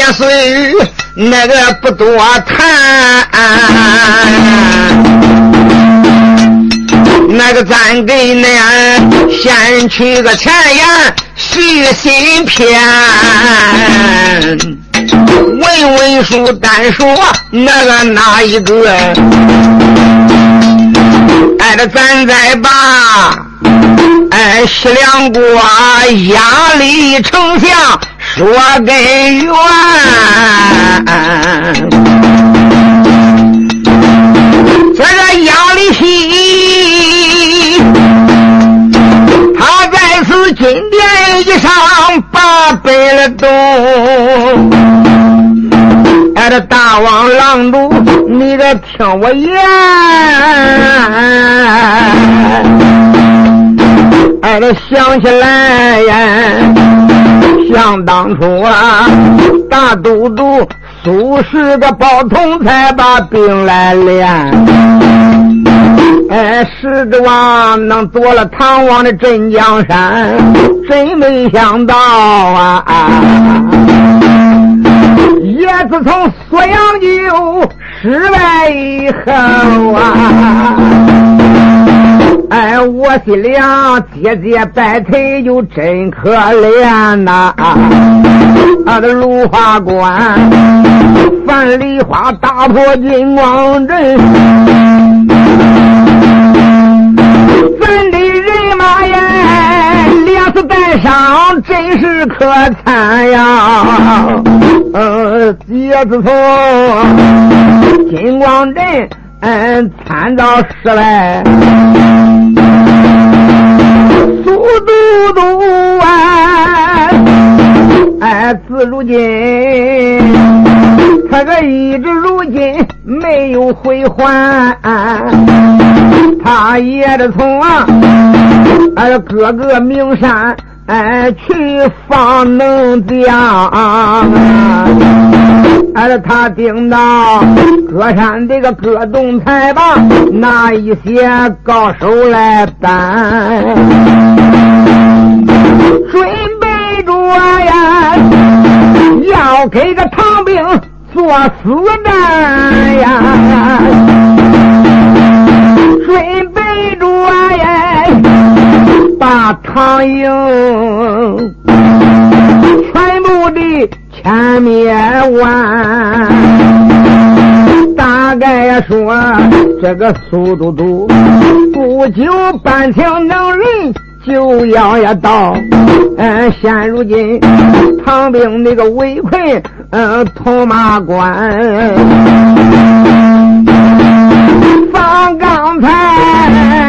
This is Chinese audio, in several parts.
也碎，那个不多谈。那个咱给恁先取个前言续新篇，文文书单说那个哪一个？哎，这咱再把哎西凉国压力丞相说根源。这个压力西，他在此金殿以上把北了东。哎，这大王郎主，你得听我言。俺，这想起来呀，想当初啊，大都督苏轼的包同才把兵来练。哎，石之王能夺了唐王的镇江山，真没想到啊！啊也自从锁阳就失败以后啊，哎，我心里啊节节败退，就真可怜呐！啊，这芦花关，樊梨花打破金光阵，咱的人马呀，两次带伤，真是可惨呀！呃，也自从金光镇嗯参照失败，苏都督啊，哎，自如今他这一直如今没有回还，他也得从啊，哎，各个名山。哎，去放能将，哎，他听到歌山这个歌动才把那一些高手来担，准备着呀，要给个唐兵做死战呀，准把唐营全部的千灭万，大概说这个苏都督不久半条能人就要要到。嗯，现如今唐兵那个围困嗯铜马关，放刚才。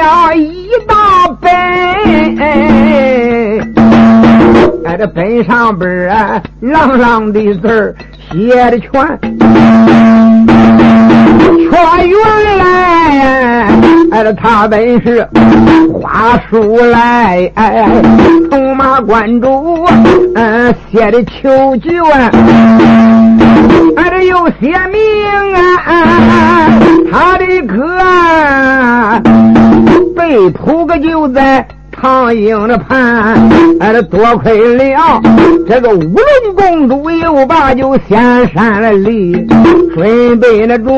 了一大本，哎，这本上边啊，朗朗的字儿写的全，全原来，哎，这他本是花书来，哎，铜马关主，嗯，写的求救啊，哎，这又写明啊，他的歌被扑个就在。唐英的盘，哎，这多亏了这个乌龙公主，又把就先山了礼，准备那着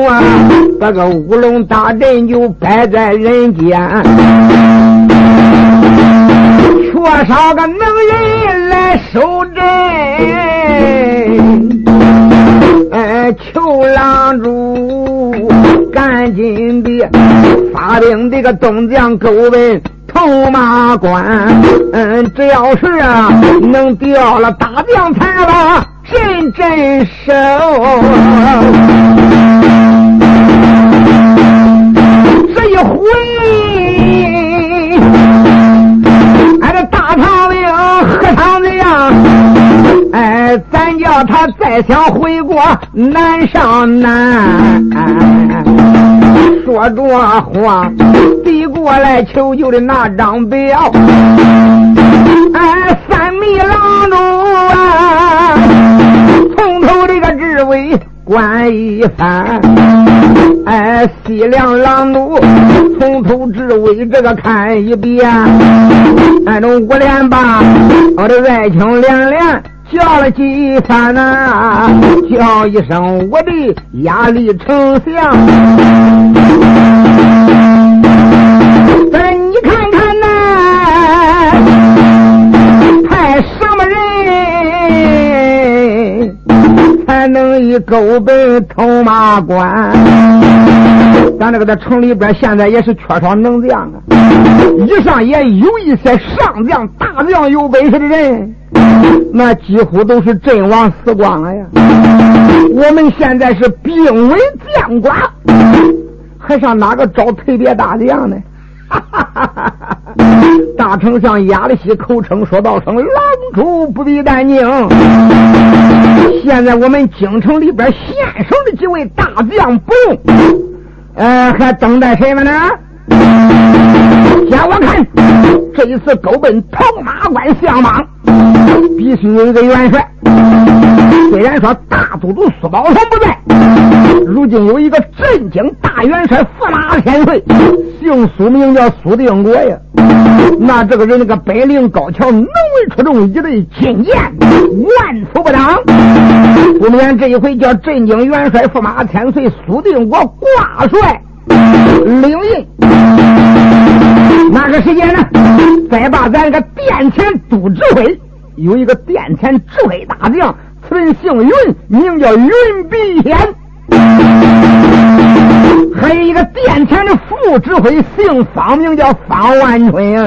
这个乌龙大阵就摆在人间，缺少个能人来守阵，哎，求郎主赶紧的发兵这个东将勾奔。铜马关，嗯，只要是啊，能调了大将才把阵镇守。这一回，俺这大唐兵何尝这样？哎，咱叫他再想回国难上难。说着话，递过来求救的那张表。哎，三米郎中啊，从头这个至尾观一番。哎，西凉狼奴从头至尾这个看一遍。俺这五连八，我的爱情连连叫了几天呐，叫一声我的压力丞相。勾奔通马关？咱这个在城里边，现在也是缺少能将啊。以上也有一些上将、大将有本事的人，那几乎都是阵亡死光了呀。我们现在是兵危将寡，还上哪个找特别大将呢？大丞相亚里西口称说道声：“狼主不必担惊。”现在我们京城里边现省的几位大将不用。呃，还等待谁们呢？先我看，这一次勾奔铜马关相莽，必须有一个元帅。虽然说大都督苏宝同不在，如今有一个镇京大元帅驸马千岁，姓苏，名叫苏定国呀。那这个人那个本领高强，能为出众，一对金剑，万夫不挡。不免这一回叫镇京元帅驸马千岁苏定国挂帅领印。那个时间呢，再把咱个殿前都指挥有一个殿前指挥大将。此人姓云，名叫云碧天。还有一个殿前的副指挥姓方，名叫方万春。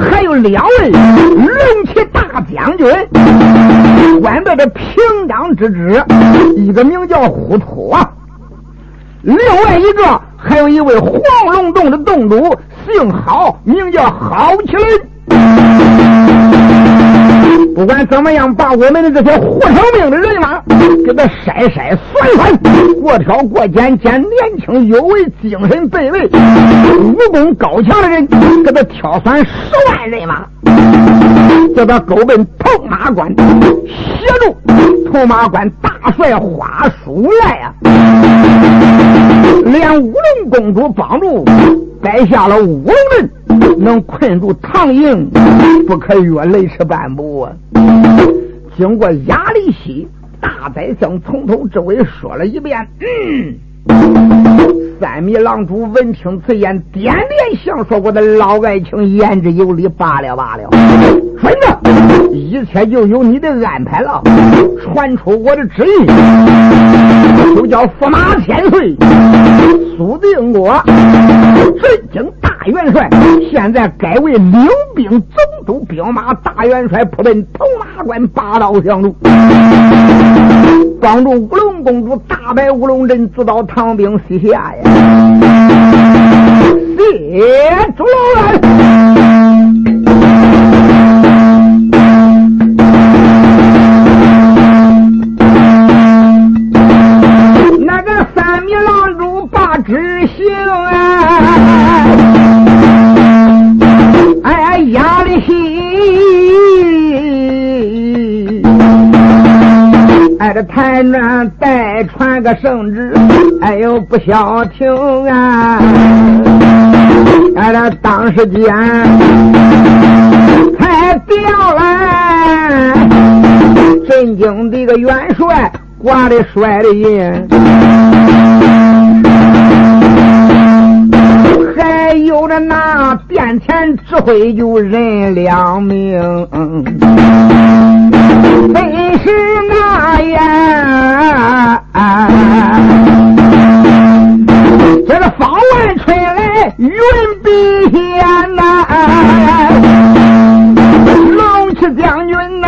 还有两位龙骑大将军，官在这平江之职，一个名叫呼图啊，另外一个还有一位黄龙洞的洞主，姓郝，名叫郝麒麟。不管怎么样，把我们的这些活生命的人马给他筛筛算算，过挑过拣拣年轻有为、精神倍位、武功高强的人，给他挑选十万人马，叫他勾奔铜马关，协助铜马关大帅花书来啊，连乌龙公主帮助摆下了乌龙阵。能困住唐营，不可越雷池半步啊！经过压力西大宰相从头至尾说了一遍，嗯。三米狼主闻听此言，点点想说：“我的老爱卿言之有理，罢了罢了。孙子，一切就由你的安排了。传出我的旨意，就叫驸马千岁苏定国，镇京大元帅，现在改为领兵总督兵马大元帅，扑奔铜马关八道相助，帮助乌龙公主大败乌龙镇，直到唐兵西下呀。”列住了！那个三米郎主把执行啊！太难，再传个圣旨。哎呦，不消停啊！哎，这当时间才调来震惊的个元帅挂的帅的印，还有着那殿前指挥就人两名，真是那呀！这个方万春来云碧天呐，龙骑将军呐，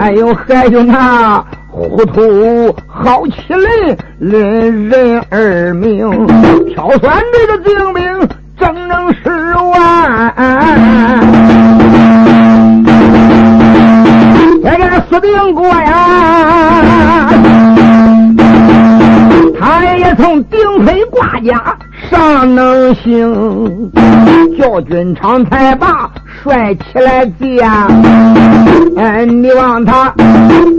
哎呦，还有那糊涂好麒麟，人人耳鸣，挑选这个精兵，整整十万。这个死定过呀！从顶飞挂甲上能行，叫军长才把帅起来见。哎，你望他，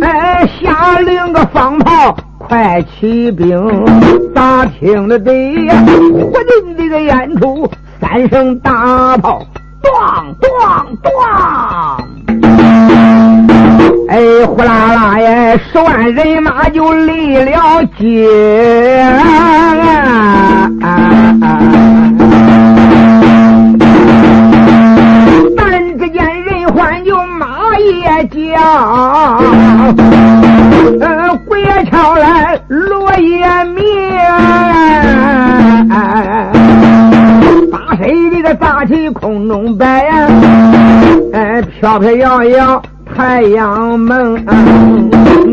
哎，下令个放炮，快起兵。咋听得得火进这个演出，三声大炮，咣咣咣。哎，呼啦啦呀，十万人马就离了街。但只见人唤就马也叫，呃，鬼也敲来锣也鸣，八水里的大旗空中摆呀，哎，飘飘摇摇。太阳门，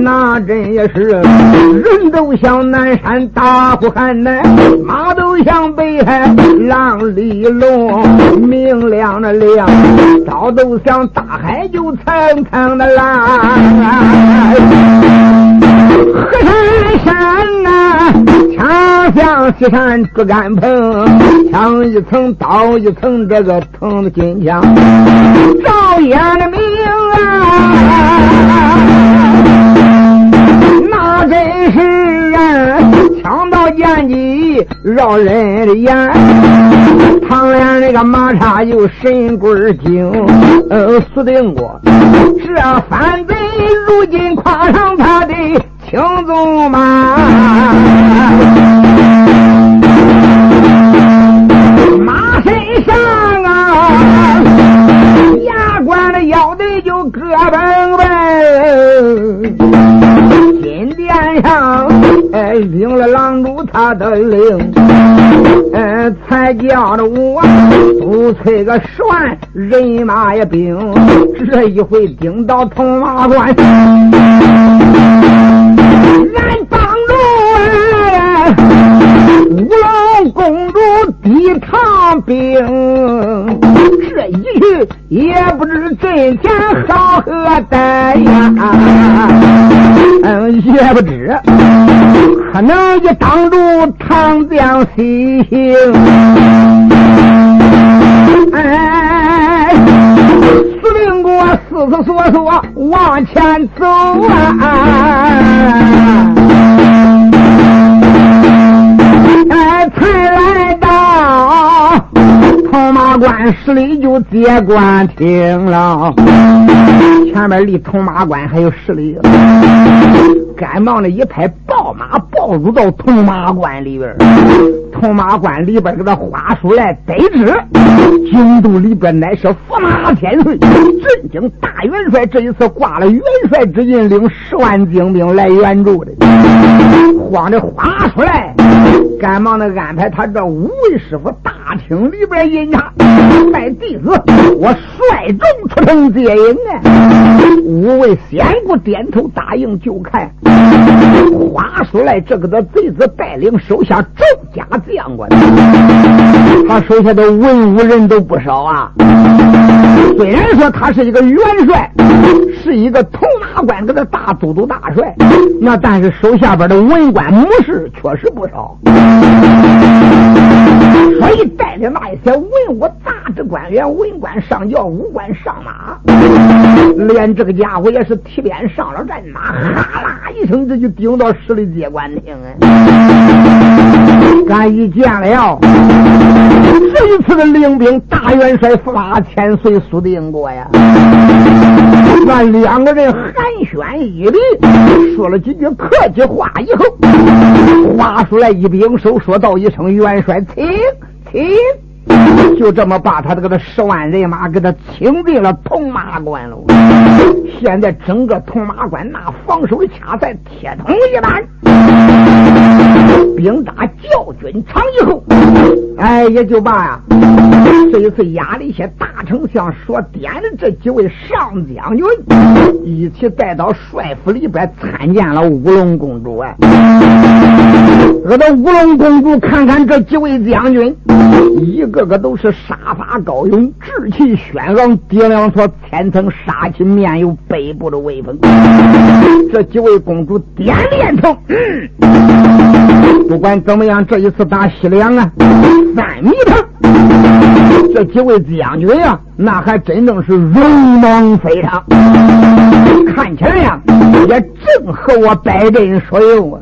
那真也是人都像南山大呼喊呐，马都像北海浪里龙，明亮的亮，早都像大海就层层的浪。河山山呐，墙像西山竹竿棚，枪一层刀一层，这个藤的金枪，照眼的明。那真是啊，枪刀剑戟绕人的眼。唐连那个马叉有神棍精，呃，死定过。这反贼如今跨上他的青鬃，马领了狼主他的令，嗯才叫着我不催个十万人马也兵，这一回顶到铜马关，俺帮助五龙公主抵抗兵。这一去也不知阵前好何待呀，嗯，也不知可能也挡住长江西行，哎，司令给我思思索索往前走啊，哎，才来到。铜马关十里就接官厅了，前面离铜马关还有十里。赶忙的一拍报马，抱入到铜马关里边。铜马关里边给他花出来得知，京都里边乃是驸马天岁，镇京大元帅这一次挂了元帅之印，领十万精兵来援助的。慌的花出来，赶忙的安排他这五位师傅大厅里边饮茶，拜弟子，我率众出城接应啊！五位仙姑点头答应，就看。话说来，这个的贼子带领手下众家将官，他手下的文武人都不少啊。虽然说他是一个元帅，是一个铜马关给他大都督大帅，那但是手下边的文官武士确实不少。所以带领那一些文武杂职官员，文官上轿，武官上马，连这个家伙也是提鞭上了战马，哈啦一声，这就顶到十里接官厅啊！俺一见了这一次的领兵大元帅驸马千岁苏定国呀，那两个人寒暄一礼，说了几句客气话以后，话出来一并手，说道一声元帅，请。就这么把他这个十万人马给他清进了铜马关了。现在整个铜马关那防守的卡在铁桶一般，兵打教军场以后，哎，也就罢呀。这一次压了一些大丞相所点的这几位上将军，一起带到帅府里边参见了乌龙公主啊。我的乌龙公主看看这几位将军，一个个都是杀伐高勇、志气轩昂，爹两所千层杀气，面有北部的威风。这几位公主点点头，不管怎么样，这一次打西凉啊，三米他，这几位将军呀，那还真正是勇猛非常，看起来呀，也正合我百阵所用啊。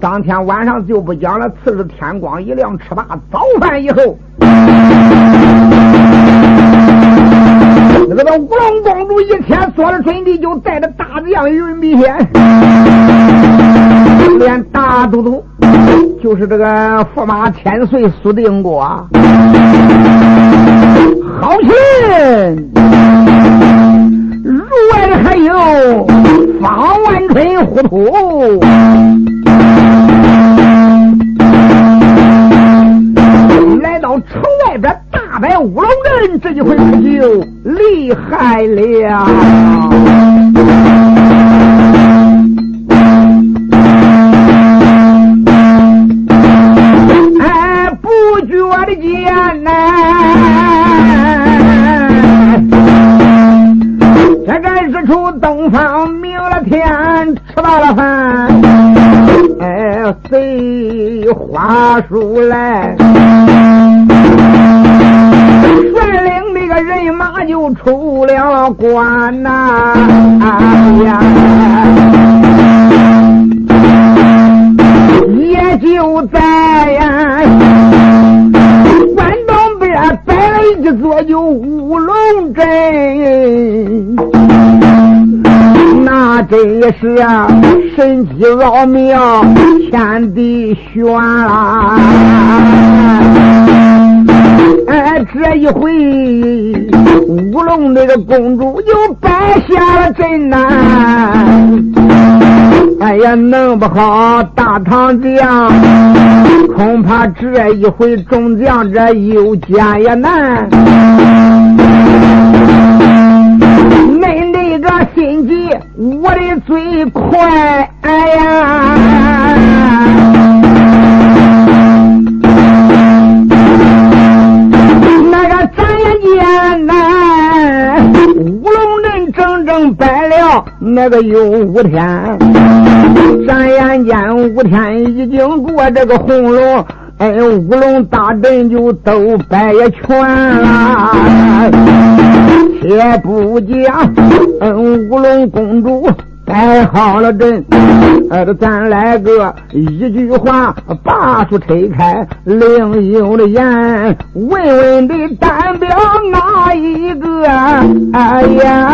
当天晚上就不讲了，次日天光一亮，吃罢早饭以后，那个乌龙公主一天做了准备，就带着大将云笔仙，连大都督就是这个驸马千岁苏定国，好心如外还有方万春糊涂。来到城外边大败乌龙阵，这一回可就厉害了。我的间呐，这个日出东方明了天，吃饱了饭，哎，随花树来。率领那个人马就出了关呐，哎呀，也就在呀也是啊神机奥妙，天地悬啊。哎，这一回乌龙那个公主又败下了阵呐！哎呀，弄不好大唐将，恐怕这一回众将这又见也难。这心急，我的嘴快，哎呀！那个眨眼间呐，乌龙阵整整摆了那个有五天，转眼间五天已经过，这个红龙哎，乌龙大阵就都摆全了。也不讲，嗯，乌龙公主。摆好了阵，呃，咱来个一句话，把书推开，另有的言，问问的单表哪一个？哎呀！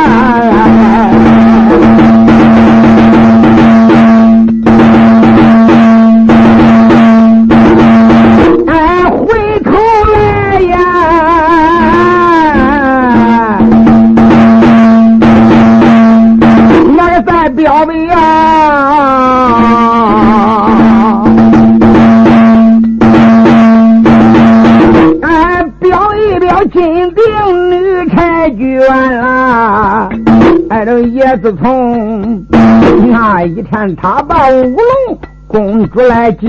他把乌龙公主来见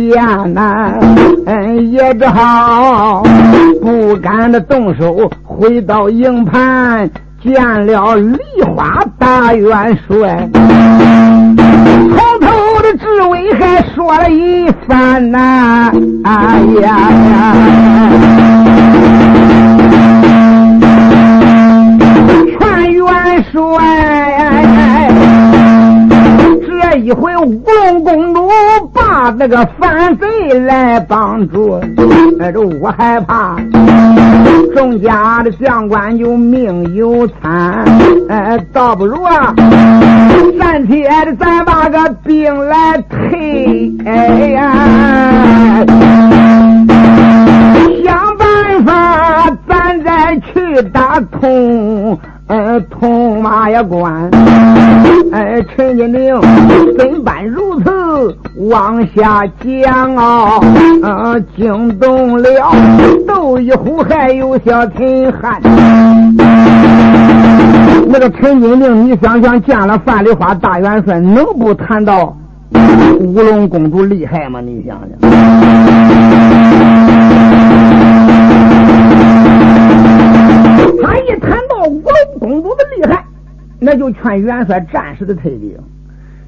呐，也只好不敢的动手，回到营盘见了梨花大元帅，从头的智慧还说了一番呐，哎呀呀，元帅。回乌龙公主把那个反贼来帮助，那就我害怕，众家的将官就命有惨，哎，倒不如啊，暂且的咱把个兵来退，哎呀，想办法咱再去打通，呃，通。东马也关。哎，陈金陵怎般如此往下讲啊？惊动了窦一虎，还有小陈汉。那个陈金陵，你想想，见了范丽花大元帅，能不谈到乌龙公主厉害吗？你想想。他一谈到乌龙公主的厉害，那就劝元帅暂时的退兵。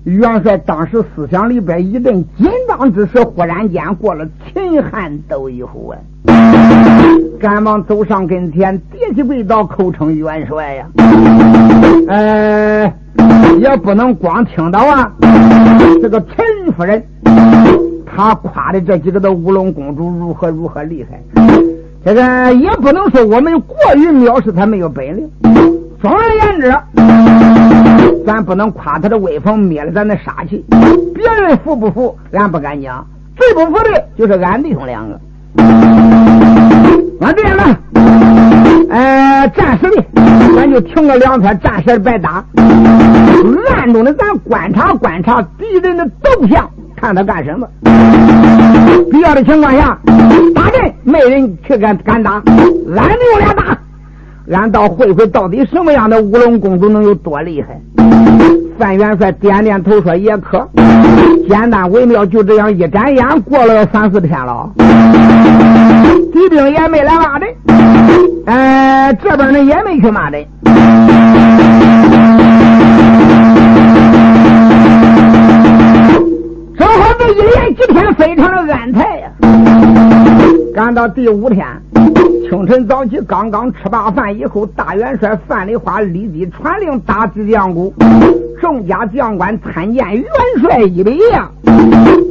元帅当时思想里边一阵紧张之时，忽然间过了秦汉斗一虎啊！赶忙走上跟前，跌起跪倒，叩称元帅呀！呃，也不能光听到啊，这个陈夫人她夸的这几个的乌龙公主如何如何厉害，这个也不能说我们过于藐视他没有本领。总而言之，咱不能夸他的威风，灭了咱的杀气。别人服不服，俺不敢讲。最不服的就是俺弟兄两个。俺这样吧，呃，暂时的，咱就停个两天，暂时别打。暗中的，咱观察观察敌人的动向，看他干什么。必要的情况下，打阵没人去敢敢打，俺弟俩打。俺倒会会，到底什么样的乌龙公主能有多厉害？范元帅点点头说：“也可，简单微妙，就这样一眨眼，过了三四天了。敌兵也没来骂阵，哎，这边呢也没去骂阵，正好这一连几天非常的安泰呀。赶到第五天。”清晨早起，刚刚吃罢饭以后，大元帅范丽花立即传令打击将鼓，众家将官参见元帅一百呀。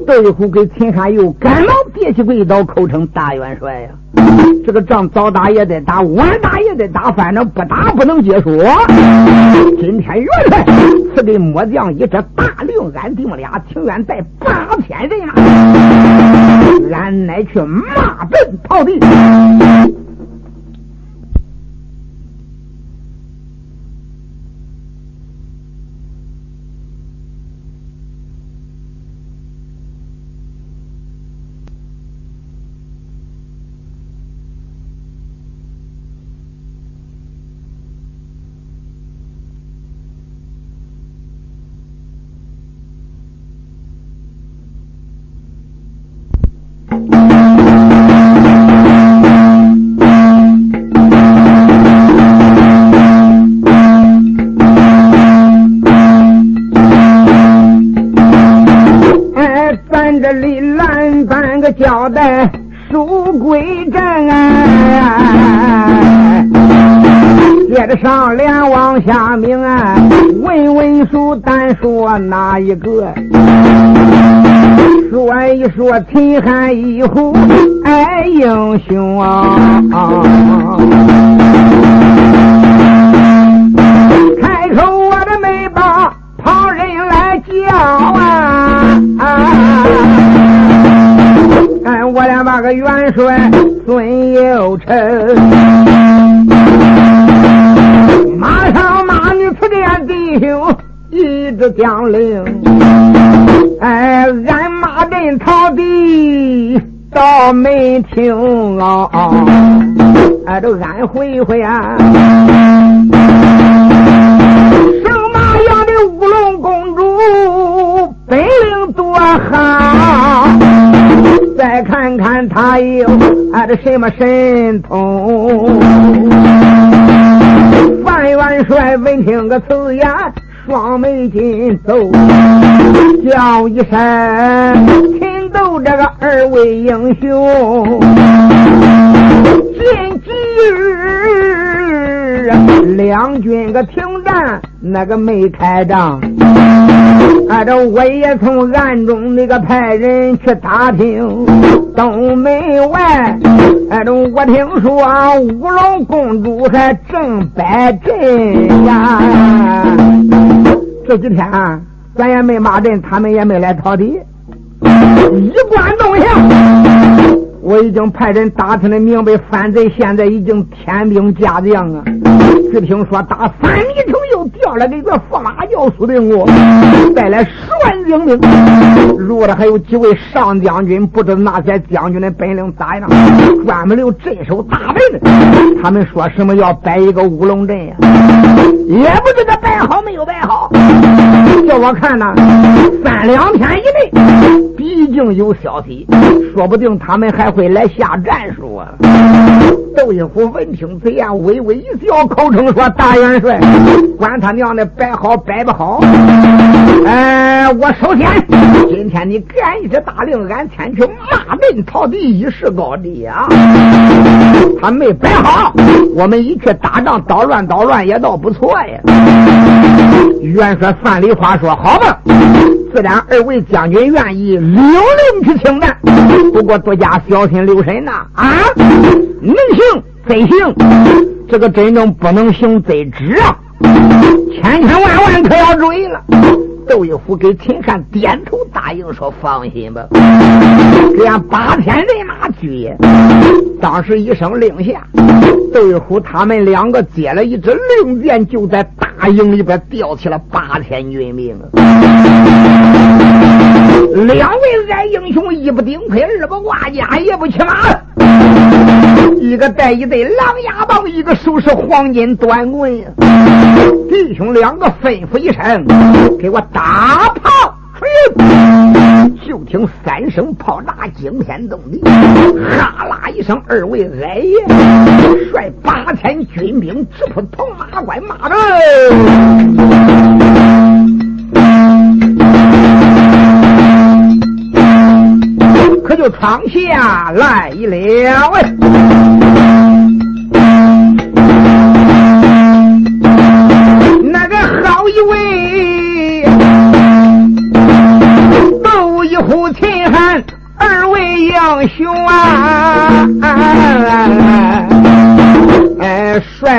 窦一虎给秦汉又赶忙跌起跪倒，口称大元帅呀。这个仗早打也得打，晚打也得打，反正不打不能结束。今天元帅给末将一直大令，俺弟兄俩情愿带八千人马，俺乃去马奔炮弟。交代书归正，接着上联往下明，问问书单说哪一个？说一说秦汉一虎爱英雄啊！元帅孙有成，马上马女出见弟兄一直将令，哎，俺马阵逃敌倒没听啊，哎，都俺回回啊，他有啊这什么神通？范元帅闻听个此言，双眉紧皱，叫一声：“请奏这个二位英雄，近几日两军个停战，那个没开仗。”按照我也从暗中那个派人去打听东门外，按照我听说五龙公主还正摆阵呀。这几天啊咱也没骂阵，他们也没来讨敌。一贯动向，我已经派人打听的明白，反贼现在已经天兵驾将啊！只听说打三里城。又调来一个驸马教苏定国，带来十万精兵，如了还有几位上将军，不知那些将军的本领咋样？专门留镇守大门的。他们说什么要摆一个乌龙阵呀？也不知道摆好没有摆好。叫我看呢，三两天以内，毕竟有消息，说不定他们还会来下战术啊。窦一虎闻听此言，微微一笑，口称说：“大元帅，管他娘的摆好摆不好。哎，我首先，今天你给俺一支大令，俺前去骂阵讨敌，以示高地啊。他没摆好，我们一去打仗，捣乱捣乱也倒不错呀。”元帅范蠡花说：“好吧，自然二位将军愿意领令去请战，不过多加小心留神呐啊！”能行则行，这个真正不能行则止啊！千千万万可要注意了。窦一虎给秦汉点头答应说：“放心吧，这样八千人马聚。”当时一声令下，窦一虎他们两个接了一支令箭，就在大营里边吊起了八千军兵。两位矮英雄，一不顶盔，二不挂甲，也不骑马。一个带一对狼牙棒，一个手持黄金短棍。弟兄两个吩咐一声，给我打炮！就听三声炮炸，惊天动地。哈啦一声，二位矮爷率八千军兵直扑铜马关马阵，可就闯下来了。一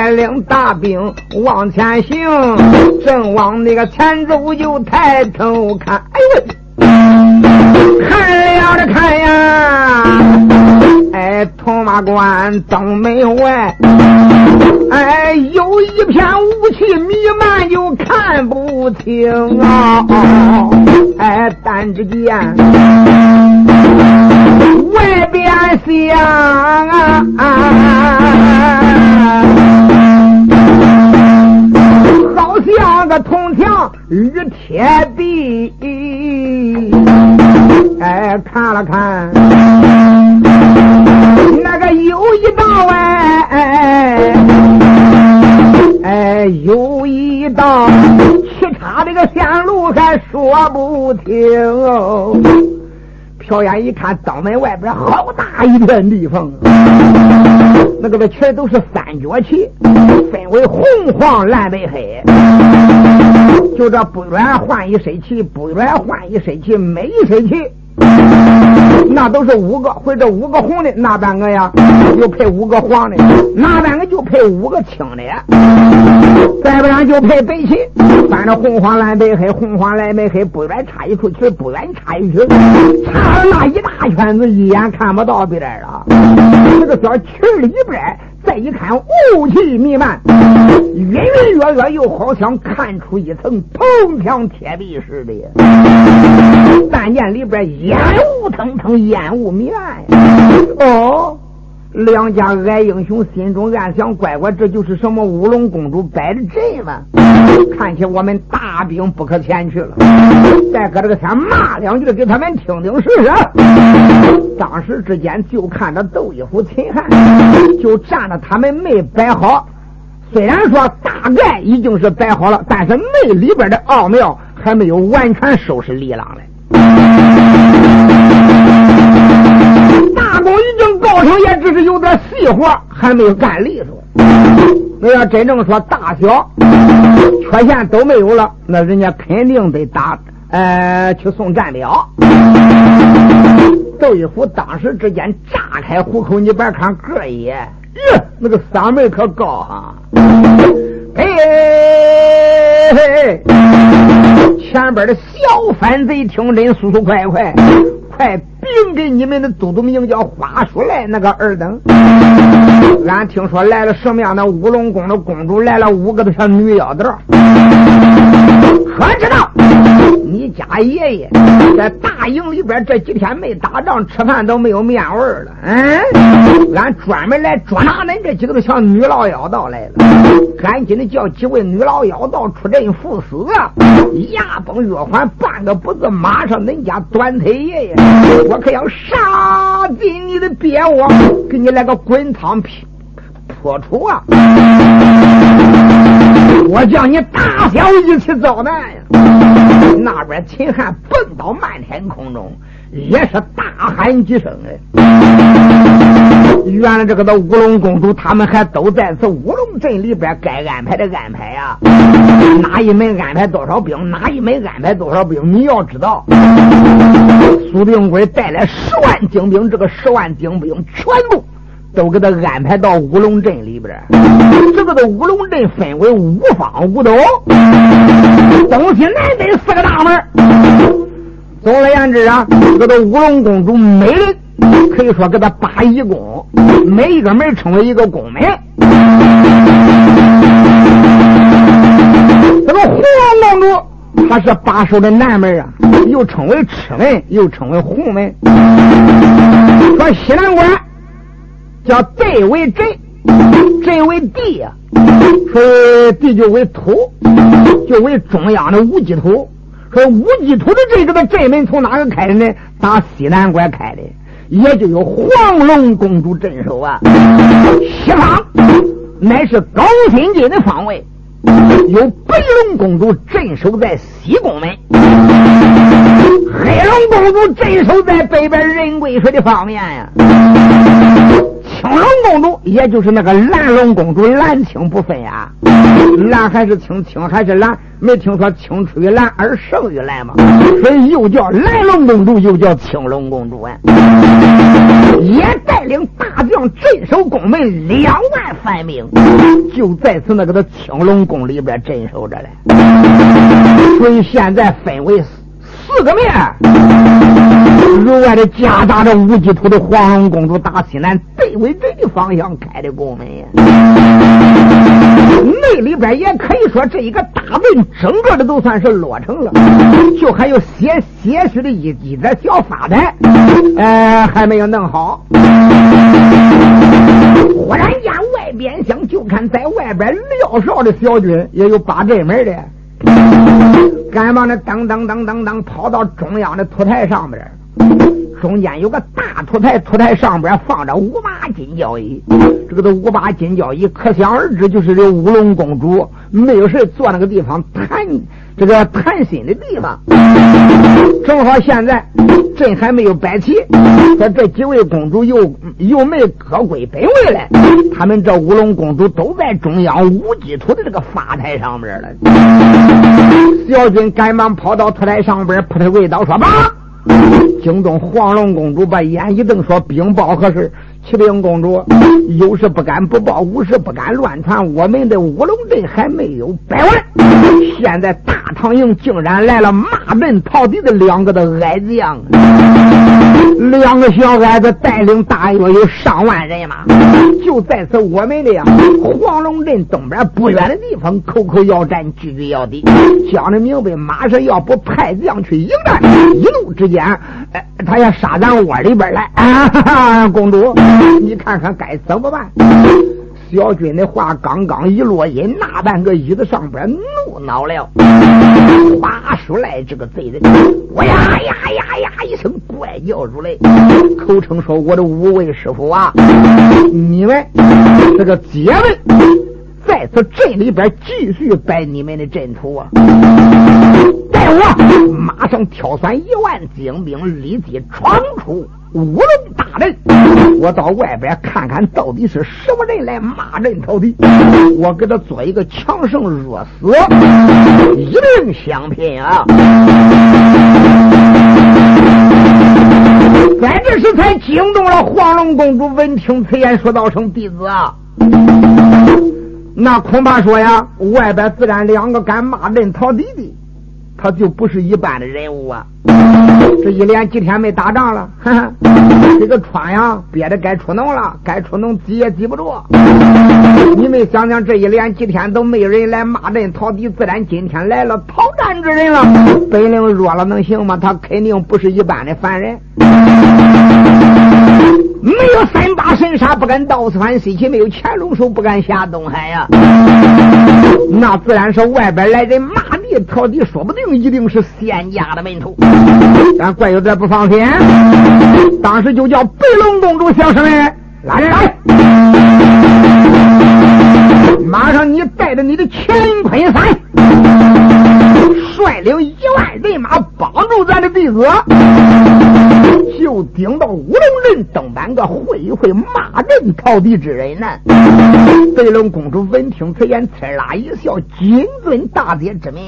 带，领大兵往前行，正往那个前走，就抬头看，哎呦，看了的看呀！哎，铜马关东门外，哎，有一片雾气弥漫，就看不清啊！哎，但只见外边响啊，像个铜墙与铁壁。哎，看了看。那个有一道哎哎哎，有一道其他这个线路还说不清哦。瞟眼一看，东门外边好大一片地方，那个全都是三角旗，分为红、黄、蓝、白、黑。就这不远换一身旗，不远换一身旗，每一身旗。那都是五个，或者五个红的，那半个呀，又配五个黄的，那半个就配五个青的，再不然就配白旗，反正红黄蓝白黑，红黄蓝白黑，不远差一处去，不远差一处，差了那一大圈子，一眼看不到边了。这个小旗里边。再一看，雾气弥漫，隐隐约约又好像看出一层铜墙铁壁似的。但见里边烟雾腾腾，烟雾弥漫。哦，两家矮英雄心中暗想：乖乖，这就是什么乌龙公主摆的阵吗？看起我们大兵不可前去了。再搁这个先骂两句，给他们听听试试。当时之间就看着窦一虎、秦汉，就站着，他们没摆好。虽然说大概已经是摆好了，但是内里边的奥妙还没有完全收拾离浪来。大功已经告成，也只是有点细活还没有干利索。那要真正说大小缺陷都没有了，那人家肯定得打，呃，去送战表。窦一虎当时之间炸开虎口，你别看个爷，哟，那个嗓门可高哈！哎，前边的小反贼听真，速速快快，快禀给你们的都督名叫花叔来那个二等。俺听说来了什么样的乌龙宫的公主，来了五个的小女妖道。可知道你家爷爷在大营里边这几天没打仗，吃饭都没有面味了。嗯，俺专门来捉拿恁这几个小女老妖道来了。赶紧的叫几位女老妖道出阵赴死啊！牙崩月环，半个不字，马上恁家短腿爷爷，我可要杀进你的鳖窝，给你来个滚汤劈破除啊！我叫你大小一起遭难呀！那边秦汉蹦到漫天空中，也是大喊几声哎！原来这个的乌龙公主，他们还都在此乌龙镇里边该安排的安排呀。哪一门安排多少兵，哪一门安排多少兵？你要知道，苏定贵带来十万精兵，这个十万精兵全部。都给他安排到乌龙镇里边这个的乌龙镇分为五方五斗，东西南北四个大门。总而言之啊，这个的乌龙公主每人可以说给他八一宫，每一个门称为一个宫门。这个黄公主她是把守的南门啊，又称为赤门，又称为红门。说西南关。叫地为镇，镇为地呀。说地就为土，就为中央的无极土。说无极土的这个的镇门从哪个开的呢？打西南关开的，也就有黄龙公主镇守啊。西方乃是高辛进的方位，有白龙公主镇守在西宫门，黑龙公主镇守在北边人贵水的方面呀。青龙公主，也就是那个蓝龙公主，蓝青不分呀，蓝还是青，青还是蓝，没听说青出于蓝而胜于蓝吗？所以又叫蓝龙公主，又叫青龙公主啊，也带领大将镇守宫门两万犯兵，就在此那个的青龙宫里边镇守着嘞。所以现在分为。四个面，如外的夹杂着无极图的黄龙公主打西南北为这个方向开的宫门呀。那里边也可以说这一个大门整个的都算是落成了，就还有些些许的一一点小发展，呃，还没有弄好。忽然间，外边厢就看在外边撂哨的小军也有把阵门的。赶忙的噔噔噔噔噔跑到中央的土台上边，中间有个大土台，土台上边放着五把金交椅。这个的五把金交椅，可想而知，就是这乌龙公主没有事坐那个地方谈这个谈心的地方。正好现在朕还没有摆齐，说这几位公主又又没各归本位来，他们这乌龙公主都在中央五基土的这个发台上边了。小军赶忙跑到土台上边，扑他跪倒说：“吧。”惊动黄龙公主，把眼一瞪，说：“禀报何事？”启禀公主，有事不敢不报，无事不敢乱传。我们的乌龙镇还没有摆完，现在大唐营竟然来了骂阵逃敌的两个的矮子，两个小矮子带领大约有上万人马，就在此我们的黄龙镇东边不远的地方，口口要战，句句要敌。讲的明白，马上要不派将去迎战，一路之间，哎，他要杀咱窝里边来啊哈哈，公主。你看看该怎么办？小军的话刚刚一落音，那半个椅子上边怒恼了。花叔来这个贼人，我呀呀呀呀一声怪叫出来，口称说：“我的五位师傅啊，你们这个姐们在此镇里边继续摆你们的阵图啊！待我马上挑选一万精兵，立即闯出。”乌龙大人，我到外边看看到底是什么人来骂人逃敌，我给他做一个强胜弱死，一定相拼啊！在这时才惊动了黄龙公主，闻听此言，说道：“声弟子啊，那恐怕说呀，外边自然两个敢骂人逃敌的。”他就不是一般的人物啊！这一连几天没打仗了，这个川呀憋着该出农了，该出农挤也挤不住。你们想想，这一连几天都没人来骂阵讨敌，自然今天来了讨战之人了。本领弱了能行吗？他肯定不是一般的凡人。没有三把神杀不敢到此西岐，没有乾隆手不敢下东海呀。那自然是外边来人骂敌讨敌，说不定一定是仙家的门徒。但怪有点不放心，当时就叫白龙公主小声来来来，马上你带着你的乾坤伞。率领一万人马帮助咱的弟子，就顶到五龙人登板个会一会骂人讨敌之人呢。白龙公主闻听此言，呲啦一笑，谨遵大姐之命。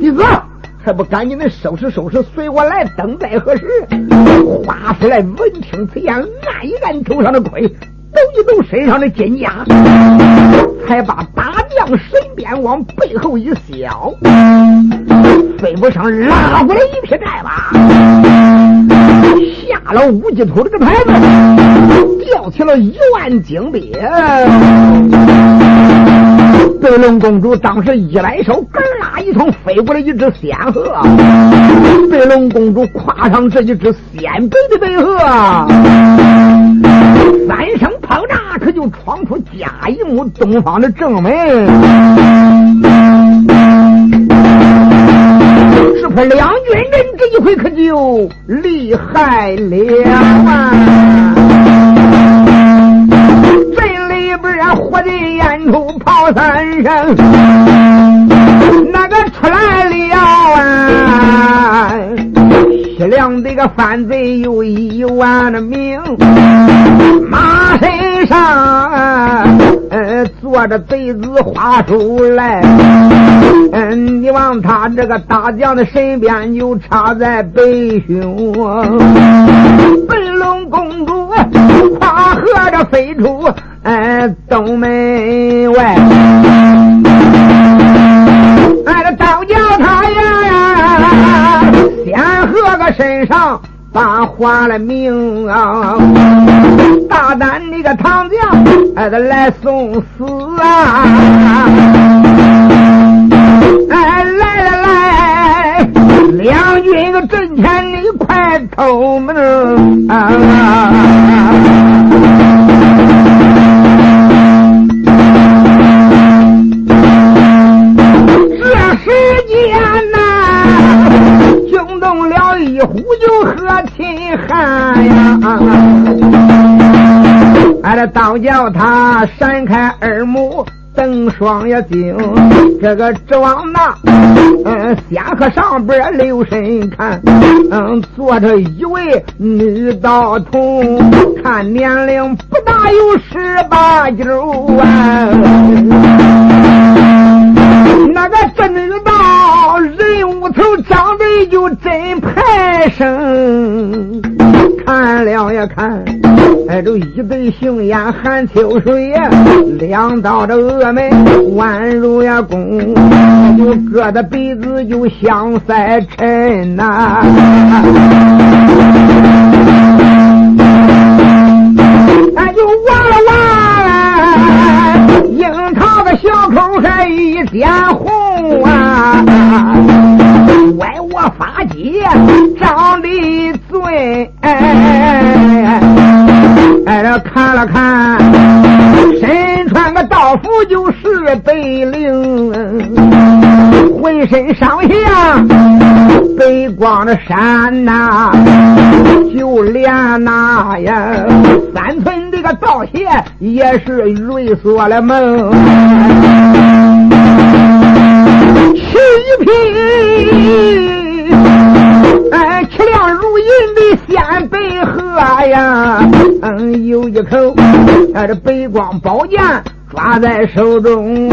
弟子还不赶紧的收拾收拾，随我来，等待何时？话说来，闻听此言，按一按头上的盔。抖一抖身上的金甲，才把大将身边往背后一削，飞不上拉过来一匹寨马，下了乌鸡土这个牌子，调起了一万精兵。白龙公主当时一来手，咯啦一通飞过来一只仙鹤。白龙公主跨上这一只仙白的白鹤，三声炮炸，可就闯出嘉义木东方的正门。只怕两军人这一回可就厉害了啊！我的烟土炮三声，那个出来了啊！西凉这个反贼有一万的名，马身上啊呃坐着贼子花出来，嗯，你望他这个大将的身边就插在背胸，白龙公主跨河着飞出。哎，东门外，哎，这道教他呀，先和个身上。把花了命啊！大胆那个唐将，哎，他来送死啊！哎，来来来，两军个阵前，你快偷门啊！呼就喝秦汉呀！俺这道教他闪开二目，瞪双眼睛，这个指望那嗯仙河上边留神看，嗯坐着一位女道童，看年龄不大有十八九啊。那个真道人物头长得就真排生，看了也看，哎，这一对杏眼含秋水呀，两道的峨眉宛如呀弓，就个的鼻子就像赛尘呐，哎，就哇啦哇，樱桃小口还一点红啊。歪我发髻，长得俊，哎，这看了看，身穿个道服就是白绫，浑身上下白光的闪呐，就连那呀三寸这个道鞋也是瑞锁了门。七匹，哎，漆亮如银的鲜白鹤呀，嗯，有一口，哎，这白光宝剑抓在手中，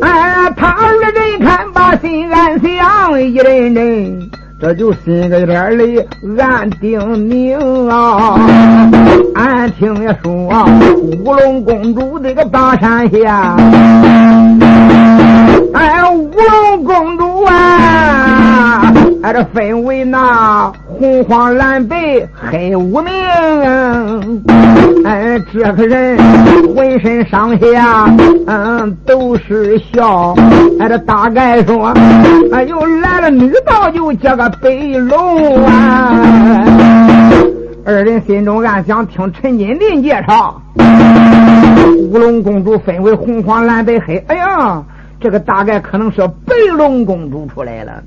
哎，他二人看把心暗想，一人人。这就心个眼里俺定宁啊！俺听也说乌龙公主这个大山下，哎，乌龙公主啊，俺这分为那红黄蓝白黑无名，哎，这个人浑身上下嗯都是笑，哎，这大概说，哎又来了女道就叫个白龙啊。二人心中暗想：听陈金林介绍，乌龙公主分为红黄蓝白黑。哎呀，这个大概可能是白龙公主出来了。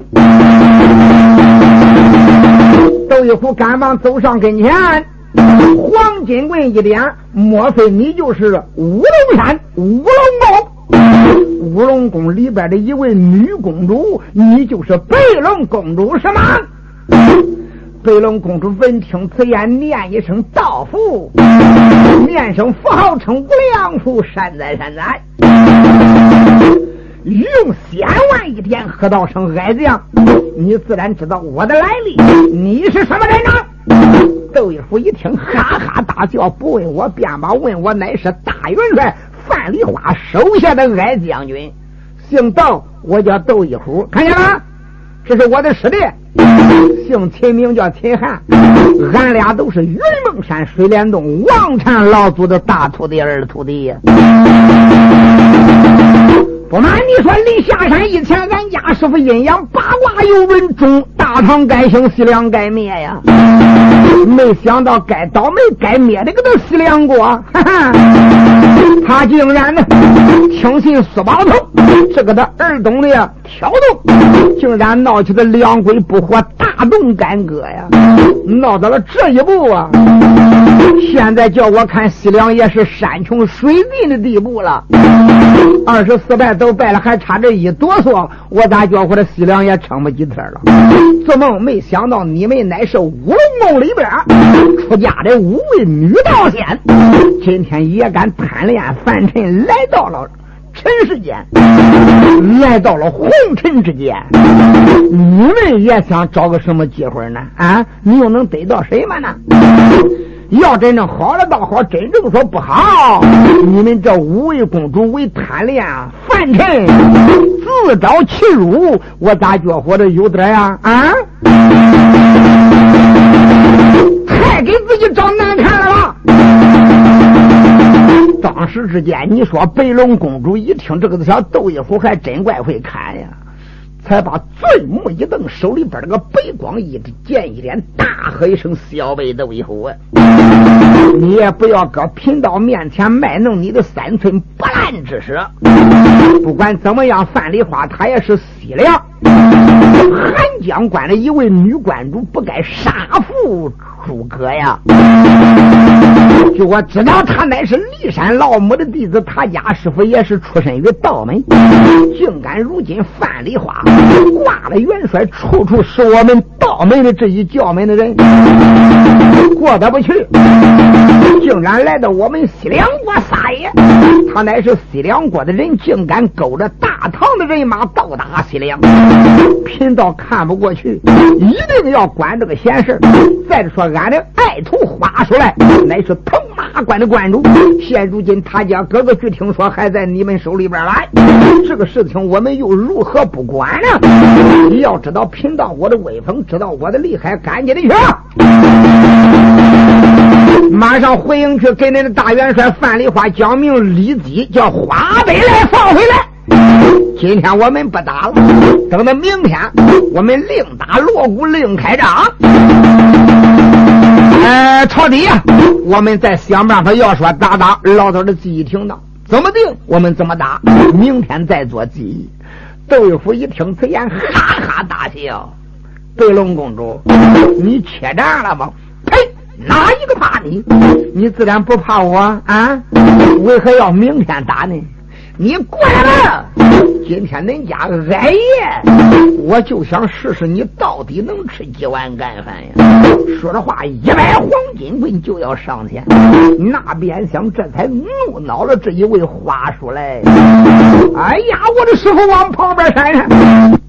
窦一虎赶忙走上跟前，黄金棍一点，莫非你就是乌龙山乌龙宫？乌龙宫里边的一位女公主，你就是白龙公主是吗？白龙公主闻听此言，念一声道符，念声符号，称无量福，善哉善哉。用仙丸一点，喝道声矮子呀，你自然知道我的来历。你是什么人呢？窦一虎一听，哈哈大笑，不问我便吧，问我乃是大元帅范梨花手下的矮将军，姓窦，我叫窦一虎，看见了？这是我的师弟。姓秦，名叫秦汉，俺俩都是云梦山水帘洞王禅老祖的大徒弟二徒弟呀。不瞒你说，临下山以前，俺家师傅阴阳八卦有文中，大唐该兴，西凉该灭呀。没想到该倒霉该灭的，给他西凉过，哈哈，他竟然呢听信苏宝头这个他二东的挑动，竟然闹起个两鬼不和，大动干戈呀，闹到了这一步啊！现在叫我看西凉也是山穷水尽的地步了，二十四败。都败了，还差这一哆嗦，我咋觉我这西凉也撑不几天了？做梦没想到你们乃是乌龙梦里边出家的五位女道仙，今天也敢贪恋凡尘，来到了尘世间，来到了红尘之间。你们也想找个什么机会呢？啊，你又能得到什么呢？要真正好了倒好，真正说不好，你们这五位公主为贪恋凡尘，自找其辱，我咋觉活的有点呀？啊，太给自己找难看了吧？当时之间，你说白龙公主一听这个小窦一虎还真怪会看呀。才把醉目一瞪，手里边那个白光一见一点，大喝一声：“小辈的威虎啊！你也不要搁贫道面前卖弄你的三寸不烂之舌。不管怎么样，范梨花她也是西凉韩江关的一位女关主，不该杀父。”诸葛呀，就我知道他乃是骊山老母的弟子，他家师傅也是出身于道门，竟敢如今范梨花挂了元帅，处处是我们道门的这一教门的人，过得不去，竟然来到我们西凉国撒野。他乃是西凉国的人，竟敢勾着大唐的人马到达西凉，贫道看不过去，一定要管这个闲事。再说。俺的爱徒花出来，乃是铜马关的关主。现如今他家哥哥据听说还在你们手里边来，这个事情我们又如何不管呢？你要知道贫道我的威风，知道我的厉害，赶紧的去，马上回营去给恁的大元帅范梨花讲明，立即叫花北来放回来。今天我们不打了，等到明天我们另打锣鼓，另开张。哎，朝底呀！我们再想办法，要说打打，老头的记忆听到，怎么定我们怎么打。明天再做记忆。窦玉虎一听此言，哈哈大笑：“白龙公主，你怯战了吗？呸！哪一个怕你？你自然不怕我啊！为何要明天打呢？”你过来了！今天恁家挨夜，我就想试试你到底能吃几碗干饭呀！说着话，一百黄金棍就要上前。那边厢这才怒恼了这一位花叔来。哎呀，我的师傅往旁边闪闪。